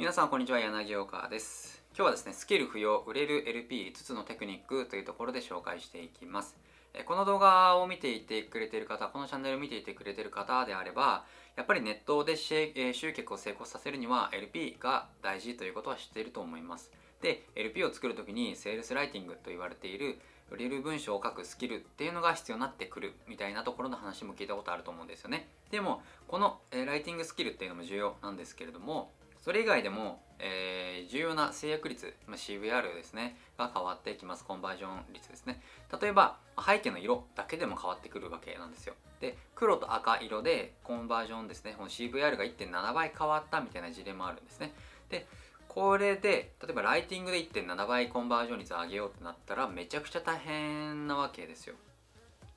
皆さんこんにちは柳岡です。今日はですねスキル不要売れる LP5 つのテクニックというところで紹介していきます。この動画を見ていてくれている方このチャンネルを見ていてくれている方であればやっぱりネットで集客を成功させるには LP が大事ということは知っていると思います。で LP を作るときにセールスライティングと言われている売れる文章を書くスキルっていうのが必要になってくるみたいなところの話も聞いたことあると思うんですよね。でもこのライティングスキルっていうのも重要なんですけれどもそれ以外でも、えー、重要な制約率、まあ、CVR ですねが変わってきます。コンバージョン率ですね。例えば背景の色だけでも変わってくるわけなんですよ。で黒と赤色でコンバージョンですねこの CVR が1.7倍変わったみたいな事例もあるんですね。でこれで例えばライティングで1.7倍コンバージョン率上げようってなったらめちゃくちゃ大変なわけですよ。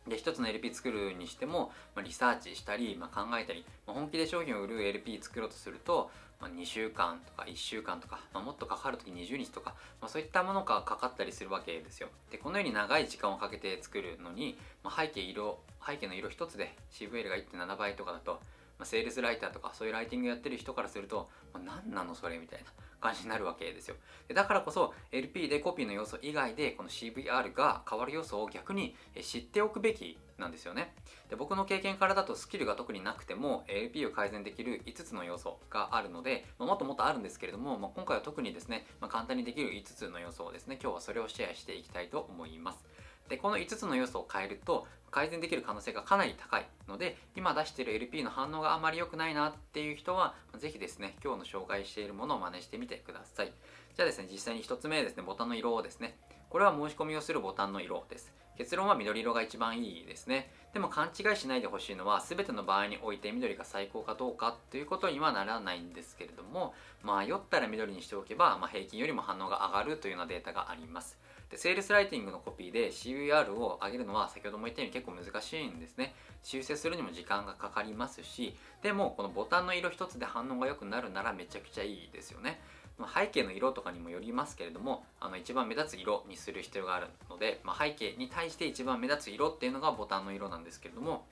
で一つの LP 作るにしても、まあ、リサーチしたり、まあ、考えたり、まあ、本気で商品を売る LP 作ろうとすると、まあ、2週間とか1週間とか、まあ、もっとかかるとき20日とか、まあ、そういったものがかかったりするわけですよ。でこのように長い時間をかけて作るのに、まあ、背景色背景の色一つで CVL が1.7倍とかだと、セールスライターとかそういうライティングやってる人からすると、まあ、何なのそれみたいな感じになるわけですよ。でだからこそ LP でコピーの要素以外でこの CVR が変わる要素を逆に知っておくべきなんですよね。で僕の経験からだとスキルが特になくても LP を改善できる5つの要素があるので、まあ、もっともっとあるんですけれども、まあ、今回は特にですね、まあ、簡単にできる5つの要素をですね今日はそれをシェアしていきたいと思います。でこの5つの要素を変えると改善できる可能性がかなり高いので今出してる LP の反応があまり良くないなっていう人はぜひですね今日の紹介しているものを真似してみてください。じゃあですね実際に1つ目ですねボタンの色をですね。これは申し込みをするボタンの色です。結論は緑色が一番いいですね。でも勘違いしないでほしいのは全ての場合において緑が最高かどうかということにはならないんですけれども迷ったら緑にしておけば、まあ、平均よりも反応が上がるというようなデータがあります。でセールスライティングのコピーで CVR を上げるのは先ほども言ったように結構難しいんですね。修正するにも時間がかかりますしでもこのボタンの色一つで反応が良くなるならめちゃくちゃいいですよね。背景の色とかにもよりますけれどもあの一番目立つ色にする必要があるので、まあ、背景に対して一番目立つ色っていうのがボタンの色なんですけれども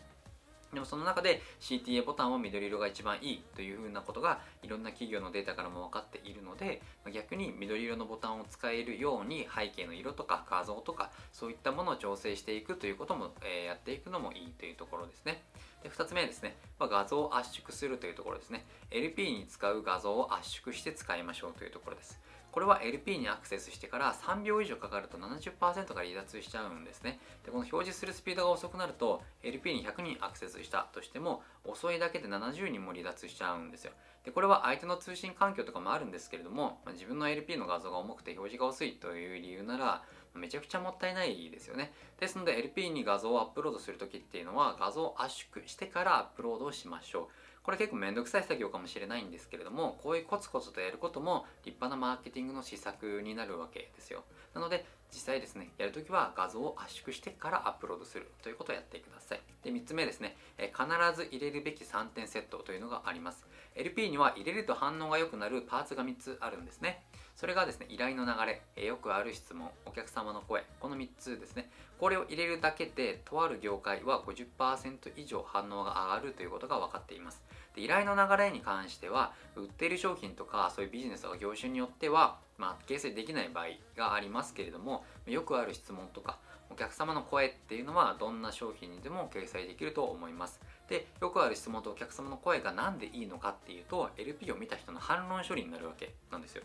でもその中で CTA ボタンは緑色が一番いいというふうなことがいろんな企業のデータからも分かっているので逆に緑色のボタンを使えるように背景の色とか画像とかそういったものを調整していくということも、え、やっていくのもいいというところですね。で2つ目ですね、まあ、画像を圧縮するというところですね。LP に使う画像を圧縮して使いましょうというところです。これは LP にアクセスしてから3秒以上かかると70%が離脱しちゃうんですね。でこの表示するスピードが遅くなると LP に100人アクセスしたとしても遅いだけで70人も離脱しちゃうんですよ。でこれは相手の通信環境とかもあるんですけれども、まあ、自分の LP の画像が重くて表示が遅いという理由ならめちゃくちゃもったいないですよね。ですので LP に画像をアップロードするときっていうのは画像を圧縮してからアップロードをしましょう。これ結構めんどくさい作業かもしれないんですけれどもこういうコツコツとやることも立派なマーケティングの施策になるわけですよ。なので実際ですねやるときは画像を圧縮してからアップロードするということをやってください。で3つ目ですね、え必ず入れるべき3点セットというのがあります。LP には入れると反応が良くなるパーツが3つあるんですね。それがですね依頼の流れ、えよくある質問お客様の声この3つですね。これを入れるだけでとある業界は50%以上反応が上がるということが分かっています。で依頼の流れに関しては売っている商品とかそういうビジネスとか業種によっては、まあ、掲載できない場合がありますけれどもよくある質問とかお客様の声っていうのはどんな商品にでも掲載できると思います。でよくある質問とお客様の声が何でいいのかっていうと LP を見た人の反論処理になるわけなんですよ。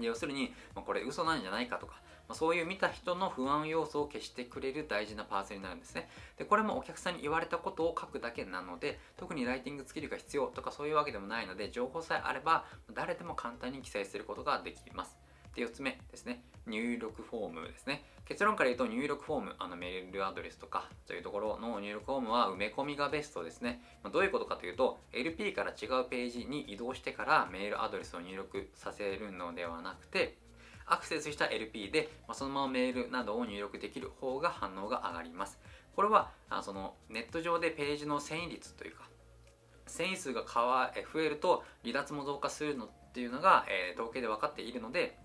要するに、まあ、これ嘘なんじゃないかとかまそういう見た人の不安要素を消してくれる大事なパーツになるんですね。でこれもお客さんに言われたことを書くだけなので特にライティングスキルが必要とかそういうわけでもないので情報さえあれば誰でも簡単に記載することができます。で4つ目ですね。入力フォームですね。結論から言うと入力フォームあのメールアドレスとかというところの入力フォームは埋め込みがベストですね、まあ、どういうことかというと LP から違うページに移動してからメールアドレスを入力させるのではなくてアクセスした LP で、まあ、そのままメールなどを入力できる方が反応が上がります。これはあそのネット上でページの遷移率というか遷移数が増えると離脱も増加するのっていうのが、えー、統計で分かっているので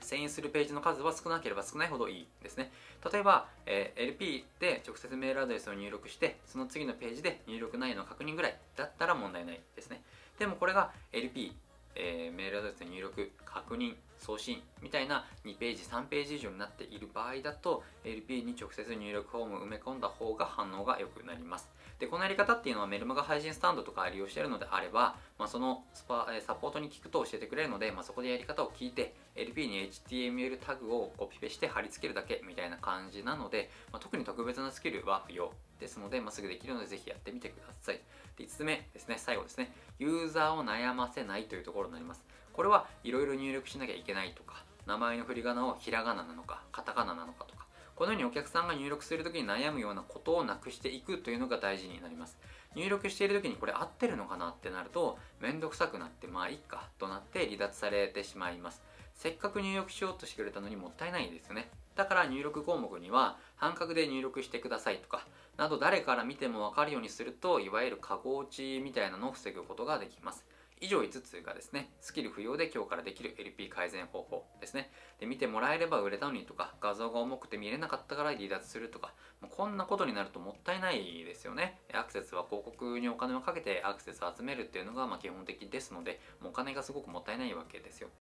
遷移するページの数は少なければ少ないほどいいですね。例えば、えー、LP で直接メールアドレスを入力してその次のページで入力内容の確認ぐらいだったら問題ないですね。でもこれが LP えー、メールアドレスの入力確認送信みたいな2ページ3ページ以上になっている場合だと LP に直接入力フォームを埋め込んだ方が反応が良くなります。でこのやり方っていうのはメルマガ配信スタンドとか利用しているのであれば、まあ、そのスパサポートに聞くと教えてくれるので、まあ、そこでやり方を聞いて LP に HTML タグをコピペして貼り付けるだけみたいな感じなので、まあ、特に特別なスキルは不要ですので、まあ、すぐできるのでぜひやってみてください。で5つ目ですね最後ですねユーザーを悩ませないというところになります。これはいろいろ入力しなきゃいけないとか名前の振り仮名をひらがななのかカタカナなのかとかこのようにお客さんが入力するときに悩むようなことをなくしていくというのが大事になります。入力している時にこれ合ってるのかなってなるとめんどくさくなってまあいっかとなって離脱されてしまいます。せっかく入力しようとしてくれたのにもったいないですよね。だから入力項目には半角で入力してくださいとかなど誰から見ても分かるようにするといわゆる過去落ちみたいなのを防ぐことができます。以上5つがですねスキル不要で今日からできる LP 改善方法ですね。で見てもらえれば売れたのにとか画像が重くて見れなかったから離脱するとかもうこんなことになるともったいないですよね。アクセスは広告にお金をかけてアクセスを集めるっていうのがま基本的ですのでもうお金がすごくもったいないわけですよ。